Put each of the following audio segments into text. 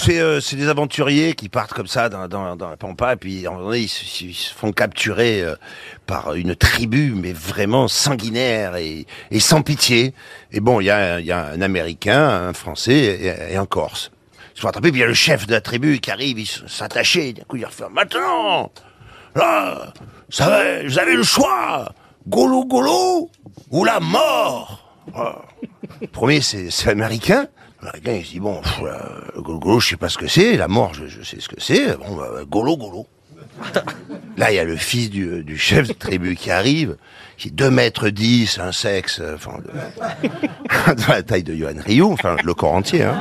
c'est euh, c'est des aventuriers qui partent comme ça dans, la pampa et puis à un ils, se- font capturer euh, par une tribu mais vraiment sanguinaire et, sans pitié. Et bon, il y a, un Américain, un Français et, un Corse. Ils se font attraper, puis il y a le chef de la tribu qui arrive, il s- s'attacher, d'un coup il refait « Maintenant Là, va, vous avez le choix Golo Golo ou la mort Voilà. Premier, c'est c'est américain. L'américain, il se dit, bon, pff, là, le golo je sais pas ce que c'est. La mort, je, sais ce que c'est. Bon, bah, golo golo. Là, il y a le fils du, du chef de tribu qui arrive, qui est 2 mètres 10, un sexe, euh, enfin, de, la taille de Johan Ryu, enfin, le corps entier, hein.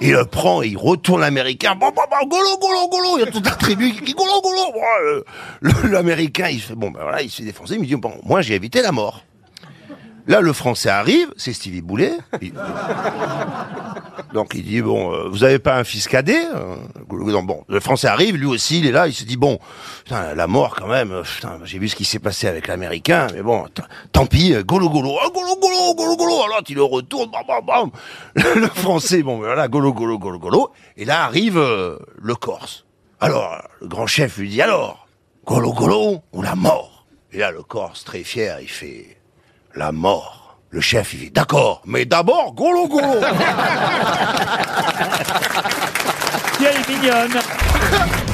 Il le prend et il retourne l'américain. Bon, bon, bon, golo, golo, golo. Il y a toute la tribu qui dit golo, golo. Bon, euh, L'américain, il fait, bon, ben voilà, il se fait défoncer. Il me dit, bon, moi, j'ai évité la mort. Là, le français arrive, c'est Stevie Boulet. Donc il dit bon, euh, vous avez pas un fils cadet euh, Bon, le français arrive, lui aussi, il est là, il se dit bon, la mort quand même. euh, j'ai vu ce qui s'est passé avec l'américain, mais bon, tant pis, golo golo, ah, golo golo, golo golo. Alors il le retourne, bam bam bam. Le, français, bon, ben voilà, golo golo golo golo. Et là arrive le Corse. Alors le grand chef lui dit alors, golo golo ou la mort Et là le Corse très fier, il fait la mort. Le chef, il dit d'accord, mais d'abord golo golo. Qui elle est mignonne